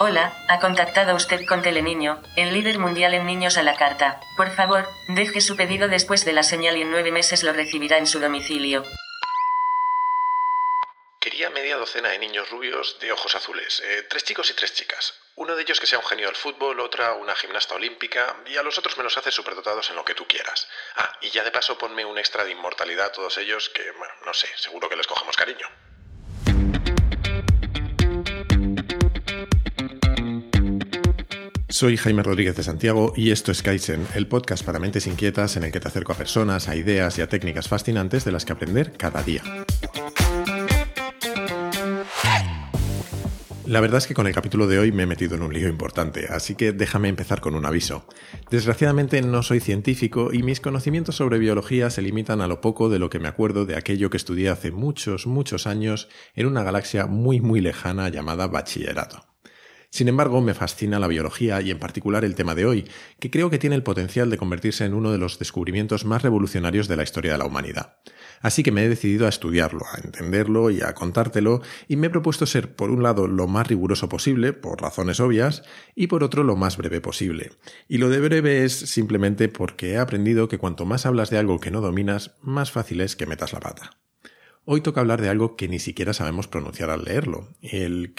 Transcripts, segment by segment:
Hola, ha contactado usted con Teleniño, el líder mundial en niños a la carta. Por favor, deje su pedido después de la señal y en nueve meses lo recibirá en su domicilio. Quería media docena de niños rubios de ojos azules, eh, tres chicos y tres chicas. Uno de ellos que sea un genio del fútbol, otra una gimnasta olímpica, y a los otros me los haces superdotados en lo que tú quieras. Ah, y ya de paso ponme un extra de inmortalidad a todos ellos que, bueno, no sé, seguro que les cogemos cariño. Soy Jaime Rodríguez de Santiago y esto es Kaizen, el podcast para mentes inquietas en el que te acerco a personas, a ideas y a técnicas fascinantes de las que aprender cada día. La verdad es que con el capítulo de hoy me he metido en un lío importante, así que déjame empezar con un aviso. Desgraciadamente no soy científico y mis conocimientos sobre biología se limitan a lo poco de lo que me acuerdo de aquello que estudié hace muchos, muchos años en una galaxia muy, muy lejana llamada bachillerato. Sin embargo, me fascina la biología y en particular el tema de hoy, que creo que tiene el potencial de convertirse en uno de los descubrimientos más revolucionarios de la historia de la humanidad. Así que me he decidido a estudiarlo, a entenderlo y a contártelo, y me he propuesto ser, por un lado, lo más riguroso posible, por razones obvias, y por otro, lo más breve posible. Y lo de breve es simplemente porque he aprendido que cuanto más hablas de algo que no dominas, más fácil es que metas la pata. Hoy toca hablar de algo que ni siquiera sabemos pronunciar al leerlo, el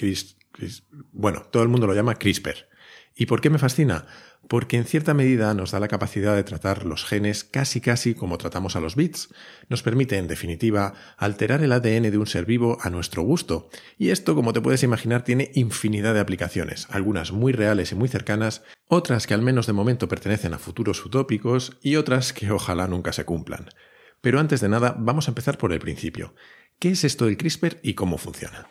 bueno, todo el mundo lo llama CRISPR. ¿Y por qué me fascina? Porque en cierta medida nos da la capacidad de tratar los genes casi casi como tratamos a los bits. Nos permite, en definitiva, alterar el ADN de un ser vivo a nuestro gusto. Y esto, como te puedes imaginar, tiene infinidad de aplicaciones, algunas muy reales y muy cercanas, otras que al menos de momento pertenecen a futuros utópicos y otras que ojalá nunca se cumplan. Pero antes de nada, vamos a empezar por el principio. ¿Qué es esto del CRISPR y cómo funciona?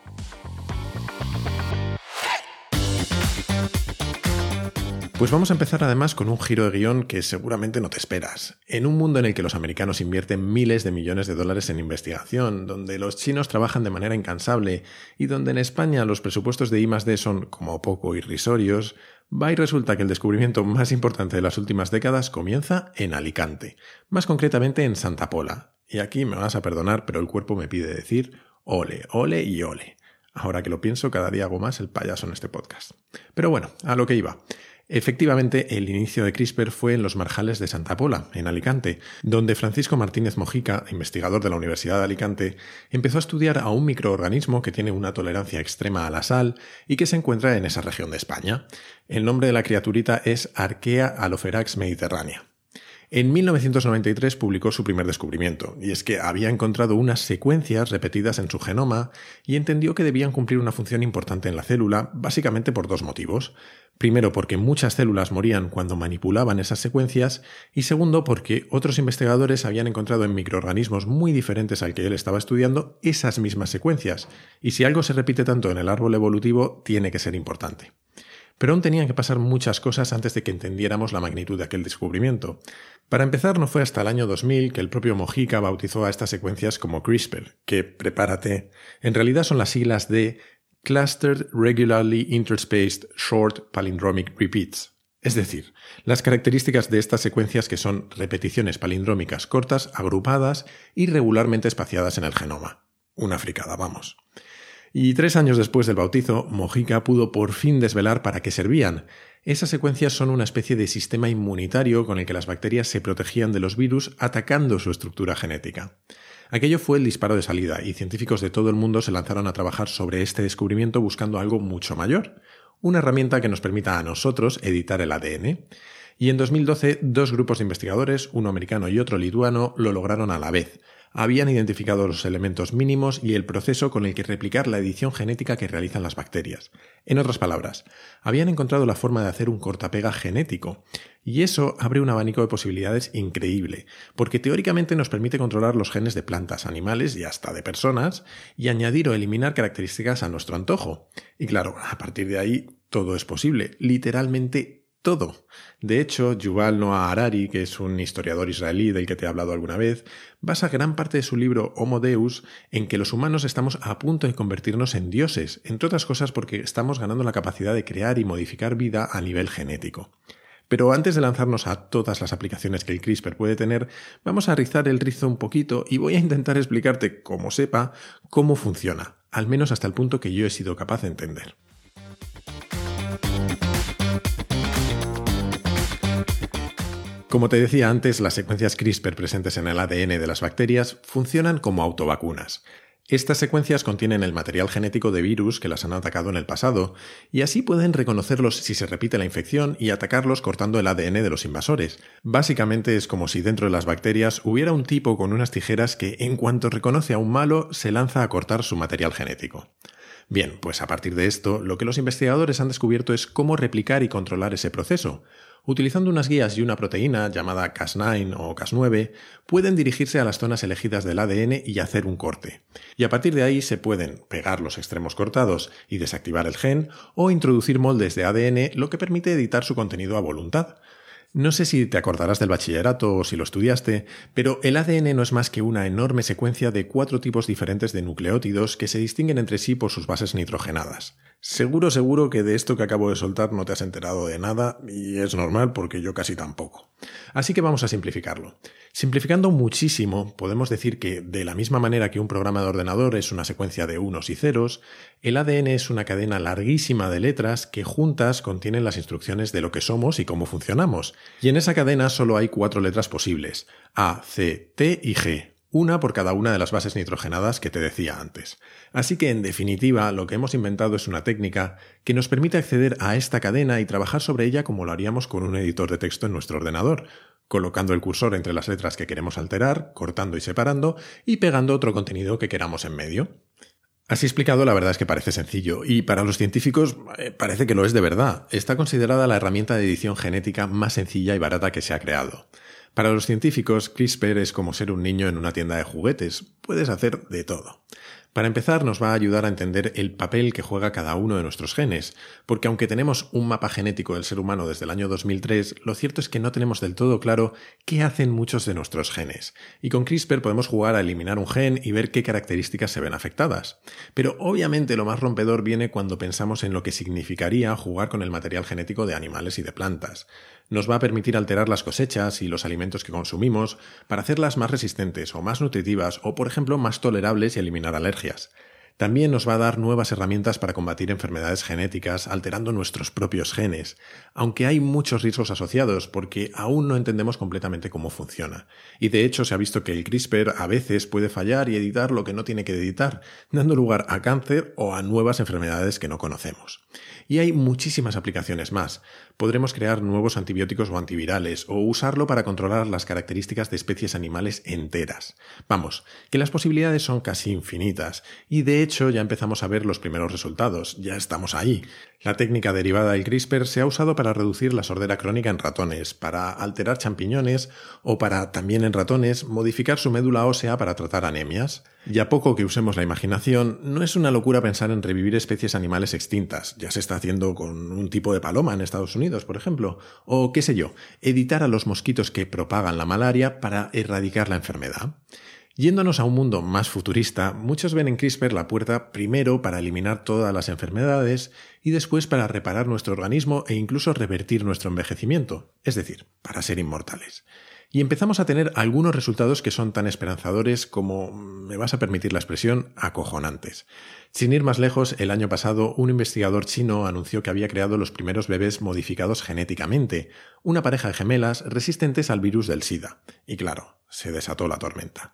Pues vamos a empezar además con un giro de guion que seguramente no te esperas. En un mundo en el que los americanos invierten miles de millones de dólares en investigación, donde los chinos trabajan de manera incansable y donde en España los presupuestos de I+D son como poco irrisorios, va y resulta que el descubrimiento más importante de las últimas décadas comienza en Alicante, más concretamente en Santa Pola. Y aquí me vas a perdonar, pero el cuerpo me pide decir ole, ole y ole. Ahora que lo pienso, cada día hago más el payaso en este podcast. Pero bueno, a lo que iba. Efectivamente, el inicio de CRISPR fue en los marjales de Santa Pola, en Alicante, donde Francisco Martínez Mojica, investigador de la Universidad de Alicante, empezó a estudiar a un microorganismo que tiene una tolerancia extrema a la sal y que se encuentra en esa región de España. El nombre de la criaturita es Arquea aloferax mediterránea. En 1993 publicó su primer descubrimiento, y es que había encontrado unas secuencias repetidas en su genoma y entendió que debían cumplir una función importante en la célula, básicamente por dos motivos. Primero, porque muchas células morían cuando manipulaban esas secuencias, y segundo, porque otros investigadores habían encontrado en microorganismos muy diferentes al que él estaba estudiando esas mismas secuencias, y si algo se repite tanto en el árbol evolutivo, tiene que ser importante. Pero aún tenían que pasar muchas cosas antes de que entendiéramos la magnitud de aquel descubrimiento. Para empezar, no fue hasta el año 2000 que el propio Mojica bautizó a estas secuencias como CRISPR, que, prepárate, en realidad son las siglas de Clustered Regularly Interspaced Short Palindromic Repeats. Es decir, las características de estas secuencias que son repeticiones palindrómicas cortas, agrupadas y regularmente espaciadas en el genoma. Una fricada, vamos. Y tres años después del bautizo, Mojica pudo por fin desvelar para qué servían. Esas secuencias son una especie de sistema inmunitario con el que las bacterias se protegían de los virus atacando su estructura genética. Aquello fue el disparo de salida y científicos de todo el mundo se lanzaron a trabajar sobre este descubrimiento buscando algo mucho mayor, una herramienta que nos permita a nosotros editar el ADN. Y en 2012 dos grupos de investigadores, uno americano y otro lituano, lo lograron a la vez, habían identificado los elementos mínimos y el proceso con el que replicar la edición genética que realizan las bacterias. En otras palabras, habían encontrado la forma de hacer un cortapega genético. Y eso abre un abanico de posibilidades increíble, porque teóricamente nos permite controlar los genes de plantas, animales y hasta de personas, y añadir o eliminar características a nuestro antojo. Y claro, a partir de ahí todo es posible, literalmente todo. De hecho, Yuval Noah Harari, que es un historiador israelí del que te he hablado alguna vez, basa gran parte de su libro Homo Deus en que los humanos estamos a punto de convertirnos en dioses, entre otras cosas porque estamos ganando la capacidad de crear y modificar vida a nivel genético. Pero antes de lanzarnos a todas las aplicaciones que el CRISPR puede tener, vamos a rizar el rizo un poquito y voy a intentar explicarte, como sepa, cómo funciona, al menos hasta el punto que yo he sido capaz de entender. Como te decía antes, las secuencias CRISPR presentes en el ADN de las bacterias funcionan como autovacunas. Estas secuencias contienen el material genético de virus que las han atacado en el pasado, y así pueden reconocerlos si se repite la infección y atacarlos cortando el ADN de los invasores. Básicamente es como si dentro de las bacterias hubiera un tipo con unas tijeras que en cuanto reconoce a un malo se lanza a cortar su material genético. Bien, pues a partir de esto, lo que los investigadores han descubierto es cómo replicar y controlar ese proceso. Utilizando unas guías y una proteína llamada Cas9 o Cas9, pueden dirigirse a las zonas elegidas del ADN y hacer un corte. Y a partir de ahí se pueden pegar los extremos cortados y desactivar el gen o introducir moldes de ADN, lo que permite editar su contenido a voluntad. No sé si te acordarás del bachillerato o si lo estudiaste, pero el ADN no es más que una enorme secuencia de cuatro tipos diferentes de nucleótidos que se distinguen entre sí por sus bases nitrogenadas. Seguro, seguro que de esto que acabo de soltar no te has enterado de nada y es normal porque yo casi tampoco. Así que vamos a simplificarlo. Simplificando muchísimo, podemos decir que de la misma manera que un programa de ordenador es una secuencia de unos y ceros, el ADN es una cadena larguísima de letras que juntas contienen las instrucciones de lo que somos y cómo funcionamos. Y en esa cadena solo hay cuatro letras posibles, A, C, T y G, una por cada una de las bases nitrogenadas que te decía antes. Así que, en definitiva, lo que hemos inventado es una técnica que nos permite acceder a esta cadena y trabajar sobre ella como lo haríamos con un editor de texto en nuestro ordenador, colocando el cursor entre las letras que queremos alterar, cortando y separando, y pegando otro contenido que queramos en medio. Así explicado, la verdad es que parece sencillo, y para los científicos eh, parece que lo es de verdad. Está considerada la herramienta de edición genética más sencilla y barata que se ha creado. Para los científicos, CRISPR es como ser un niño en una tienda de juguetes. Puedes hacer de todo. Para empezar, nos va a ayudar a entender el papel que juega cada uno de nuestros genes, porque aunque tenemos un mapa genético del ser humano desde el año 2003, lo cierto es que no tenemos del todo claro qué hacen muchos de nuestros genes. Y con CRISPR podemos jugar a eliminar un gen y ver qué características se ven afectadas. Pero obviamente lo más rompedor viene cuando pensamos en lo que significaría jugar con el material genético de animales y de plantas nos va a permitir alterar las cosechas y los alimentos que consumimos para hacerlas más resistentes o más nutritivas o, por ejemplo, más tolerables y eliminar alergias. También nos va a dar nuevas herramientas para combatir enfermedades genéticas alterando nuestros propios genes, aunque hay muchos riesgos asociados porque aún no entendemos completamente cómo funciona. Y de hecho se ha visto que el CRISPR a veces puede fallar y editar lo que no tiene que editar, dando lugar a cáncer o a nuevas enfermedades que no conocemos. Y hay muchísimas aplicaciones más. Podremos crear nuevos antibióticos o antivirales, o usarlo para controlar las características de especies animales enteras. Vamos, que las posibilidades son casi infinitas, y de hecho ya empezamos a ver los primeros resultados, ya estamos ahí. La técnica derivada del CRISPR se ha usado para reducir la sordera crónica en ratones, para alterar champiñones, o para, también en ratones, modificar su médula ósea para tratar anemias. Y a poco que usemos la imaginación, no es una locura pensar en revivir especies animales extintas. Ya se está haciendo con un tipo de paloma en Estados Unidos, por ejemplo. O qué sé yo, editar a los mosquitos que propagan la malaria para erradicar la enfermedad. Yéndonos a un mundo más futurista, muchos ven en CRISPR la puerta primero para eliminar todas las enfermedades y después para reparar nuestro organismo e incluso revertir nuestro envejecimiento, es decir, para ser inmortales y empezamos a tener algunos resultados que son tan esperanzadores como, me vas a permitir la expresión, acojonantes. Sin ir más lejos, el año pasado un investigador chino anunció que había creado los primeros bebés modificados genéticamente, una pareja de gemelas resistentes al virus del SIDA. Y claro, se desató la tormenta.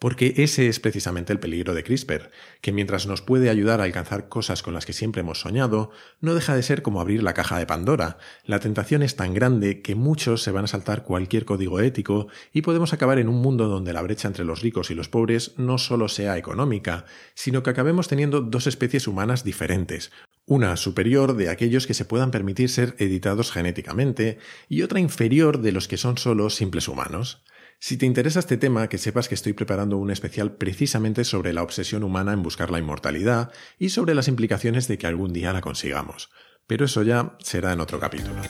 Porque ese es precisamente el peligro de CRISPR, que mientras nos puede ayudar a alcanzar cosas con las que siempre hemos soñado, no deja de ser como abrir la caja de Pandora. La tentación es tan grande que muchos se van a saltar cualquier código ético y podemos acabar en un mundo donde la brecha entre los ricos y los pobres no solo sea económica, sino que acabemos teniendo dos especies humanas diferentes, una superior de aquellos que se puedan permitir ser editados genéticamente y otra inferior de los que son solo simples humanos. Si te interesa este tema, que sepas que estoy preparando un especial precisamente sobre la obsesión humana en buscar la inmortalidad y sobre las implicaciones de que algún día la consigamos. Pero eso ya será en otro capítulo.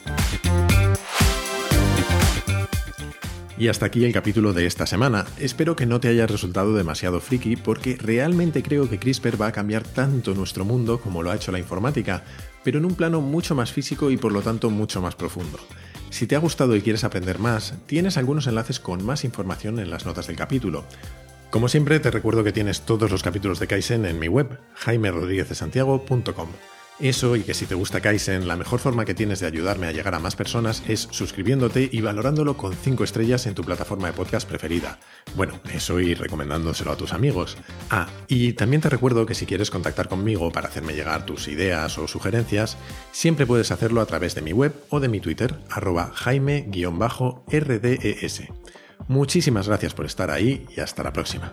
Y hasta aquí el capítulo de esta semana. Espero que no te haya resultado demasiado friki porque realmente creo que CRISPR va a cambiar tanto nuestro mundo como lo ha hecho la informática, pero en un plano mucho más físico y por lo tanto mucho más profundo. Si te ha gustado y quieres aprender más, tienes algunos enlaces con más información en las notas del capítulo. Como siempre, te recuerdo que tienes todos los capítulos de Kaizen en mi web, jaimerodriguezdesantiago.com. Eso y que si te gusta Kaizen, la mejor forma que tienes de ayudarme a llegar a más personas es suscribiéndote y valorándolo con 5 estrellas en tu plataforma de podcast preferida. Bueno, eso y recomendándoselo a tus amigos. Ah, y también te recuerdo que si quieres contactar conmigo para hacerme llegar tus ideas o sugerencias, siempre puedes hacerlo a través de mi web o de mi Twitter, arroba jaime-rdes. Muchísimas gracias por estar ahí y hasta la próxima.